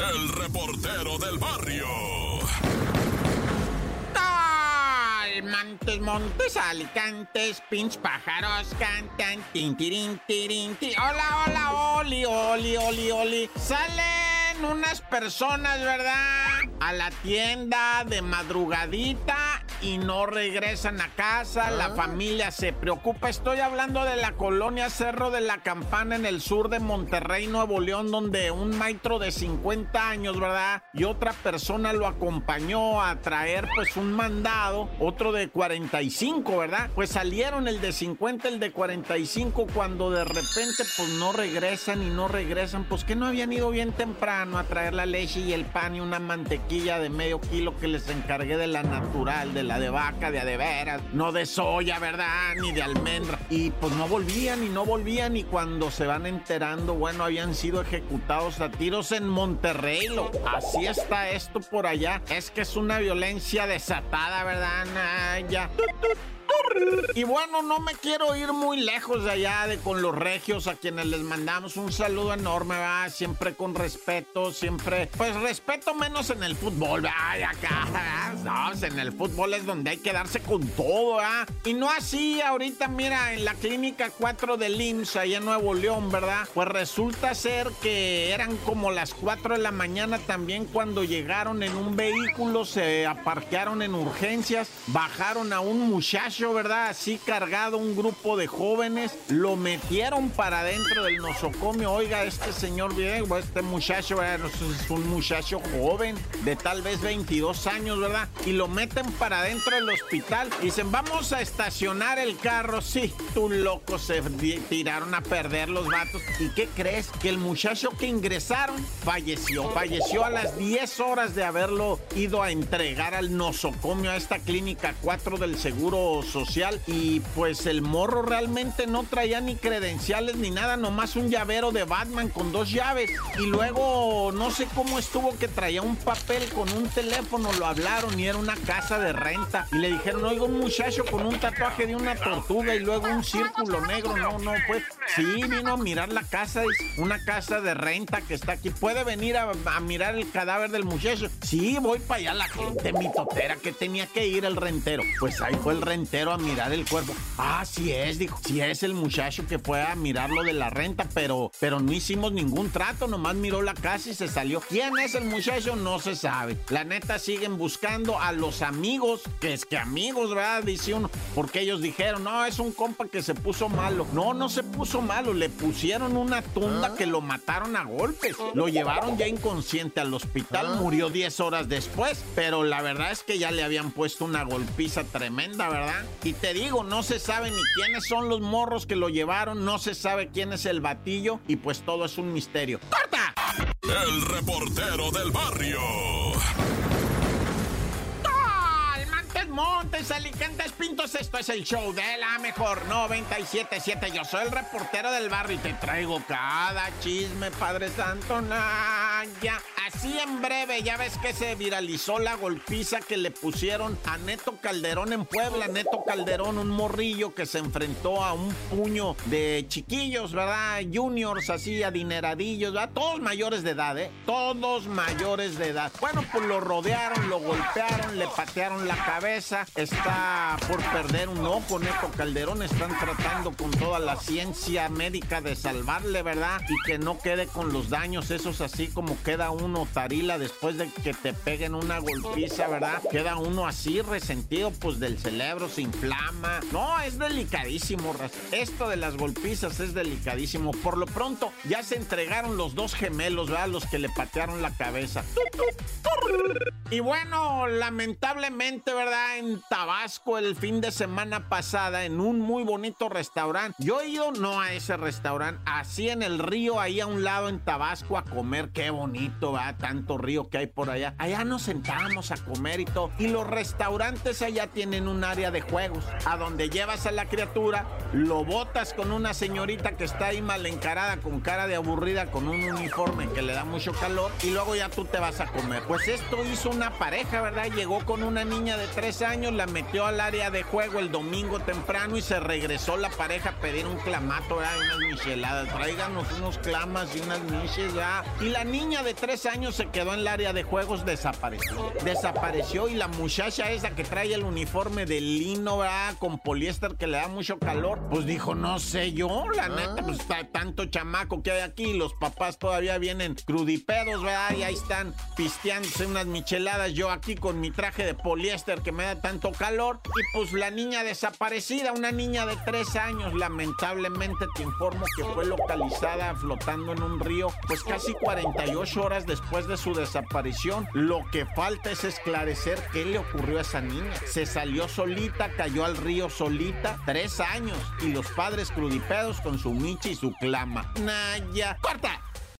El reportero del barrio. Montes, montes, alicantes, pinch pájaros cantan, tin, tirin, tirin, ti. Hola, hola, oli, oli, oli, oli. Salen unas personas, ¿verdad? A la tienda de madrugadita y no regresan a casa, la familia se preocupa. Estoy hablando de la colonia Cerro de la Campana en el sur de Monterrey, Nuevo León, donde un maestro de 50 años, ¿verdad? Y otra persona lo acompañó a traer pues un mandado, otro de 45, ¿verdad? Pues salieron el de 50, el de 45, cuando de repente pues no regresan y no regresan, pues que no habían ido bien temprano a traer la leche y el pan y una mantequilla de medio kilo que les encargué de la natural, de la de vaca, de adeveras, no de soya, ¿verdad? Ni de almendra. Y pues no volvían y no volvían y cuando se van enterando, bueno, habían sido ejecutados a tiros en Monterrey. Lo, así está esto por allá. Es que es una violencia desatada, ¿verdad? ya. Y bueno, no me quiero ir muy lejos de allá de con los regios a quienes les mandamos un saludo enorme, va, siempre con respeto, siempre, pues respeto menos en el fútbol, acá, no, en el fútbol es donde hay que darse con todo, ¿verdad? Y no así ahorita, mira, en la clínica 4 del IMSS, allá en Nuevo León, ¿verdad? Pues resulta ser que eran como las 4 de la mañana también cuando llegaron en un vehículo, se aparquearon en urgencias, bajaron a un muchacho, ¿verdad? Así cargado un grupo de jóvenes, lo metieron para dentro del nosocomio. Oiga, este señor Diego, este muchacho, ¿verdad? es un muchacho joven, de tal vez 22 años, ¿verdad? Y lo meten para dentro del hospital. Dicen, vamos a estacionar el carro. Sí, tú loco, se tiraron a perder los vatos. ¿Y qué crees? Que el muchacho que ingresaron falleció. Falleció a las 10 horas de haberlo ido a entregar al nosocomio, a esta clínica 4 del Seguro Social. Y pues el morro realmente no traía ni credenciales ni nada, nomás un llavero de Batman con dos llaves. Y luego no sé cómo estuvo que traía un papel con un teléfono, lo hablaron y era una casa de renta. Y le dijeron, oiga, un muchacho con un tatuaje de una tortuga y luego un círculo negro. No, no, pues sí, vino a mirar la casa, es una casa de renta que está aquí. ¿Puede venir a, mirar el cadáver del muchacho? Sí, voy para allá la gente mitotera que tenía que ir el rentero. Pues ahí fue el rentero a mirar el cuerpo. Ah, sí es, dijo. Sí es el muchacho que fue a mirar lo de la renta, pero, pero no hicimos ningún trato, nomás miró la casa y se salió. ¿Quién es el muchacho? No se sabe. La neta siguen buscando a los amigos, que es que amigos, ¿verdad? Dice uno, porque ellos dijeron, no, es un compa que se puso malo. No, no se puso malo, le pusieron una tunda que lo mataron a golpes. Lo llevaron ya inconsciente al hospital, murió 10 horas después, pero la verdad es que ya le habían puesto una golpiza tremenda, ¿verdad? Y te digo, no se sabe ni quiénes son los morros que lo llevaron, no se sabe quién es el batillo y pues todo es un misterio. ¡Corta! El reportero del barrio. Montes, Alicantes, Pintos, esto es el show de la mejor 977. Yo soy el reportero del barrio y te traigo cada chisme, Padre Santo, Naya. Así en breve, ya ves que se viralizó la golpiza que le pusieron a Neto Calderón en Puebla. Neto Calderón, un morrillo que se enfrentó a un puño de chiquillos, ¿verdad? Juniors, así, adineradillos, ¿verdad? Todos mayores de edad, ¿eh? Todos mayores de edad. Bueno, pues lo rodearon, lo golpearon, le patearon la cabeza. Está por perder un ojo, Neto Calderón. Están tratando con toda la ciencia médica de salvarle, ¿verdad? Y que no quede con los daños esos así como queda uno tarila después de que te peguen una golpiza, ¿verdad? Queda uno así resentido, pues del cerebro se inflama. No, es delicadísimo, esto de las golpizas es delicadísimo. Por lo pronto, ya se entregaron los dos gemelos, ¿verdad? Los que le patearon la cabeza. Y bueno, lamentablemente, ¿verdad? En Tabasco el fin de semana pasada, en un muy bonito restaurante. Yo he ido no a ese restaurante, así en el río, ahí a un lado en Tabasco a comer. Qué bonito, ¿verdad? Tanto río que hay por allá. Allá nos sentamos a comer y todo. Y los restaurantes allá tienen un área de juegos, a donde llevas a la criatura, lo botas con una señorita que está ahí mal encarada, con cara de aburrida, con un uniforme que le da mucho calor, y luego ya tú te vas a comer. Pues esto hizo una pareja, ¿verdad? Llegó con una niña de tres años, la metió al área de juego el domingo temprano y se regresó la pareja a pedir un clamato, ¿verdad? Unas micheladas. Tráiganos unos clamas y unas miches, ¿verdad? Y la niña de tres años se quedó en el área de juegos, desapareció. Desapareció y la muchacha esa que trae el uniforme de lino, ¿verdad? Con poliéster que le da mucho calor, pues dijo, no sé yo, la neta, pues está tanto chamaco que hay aquí, los papás todavía vienen crudipedos, ¿verdad? Y ahí están pisteándose unas micheladas, yo aquí con mi traje de poliéster que me da tanto calor. Y pues la niña desaparecida, una niña de tres años, lamentablemente te informo que fue localizada flotando en un río, pues casi 48 horas después de su desaparición. Lo que falta es esclarecer qué le ocurrió a esa niña. Se salió solita, cayó al río solita, tres años, y los padres crudipedos con su micha y su clama. Naya, corta.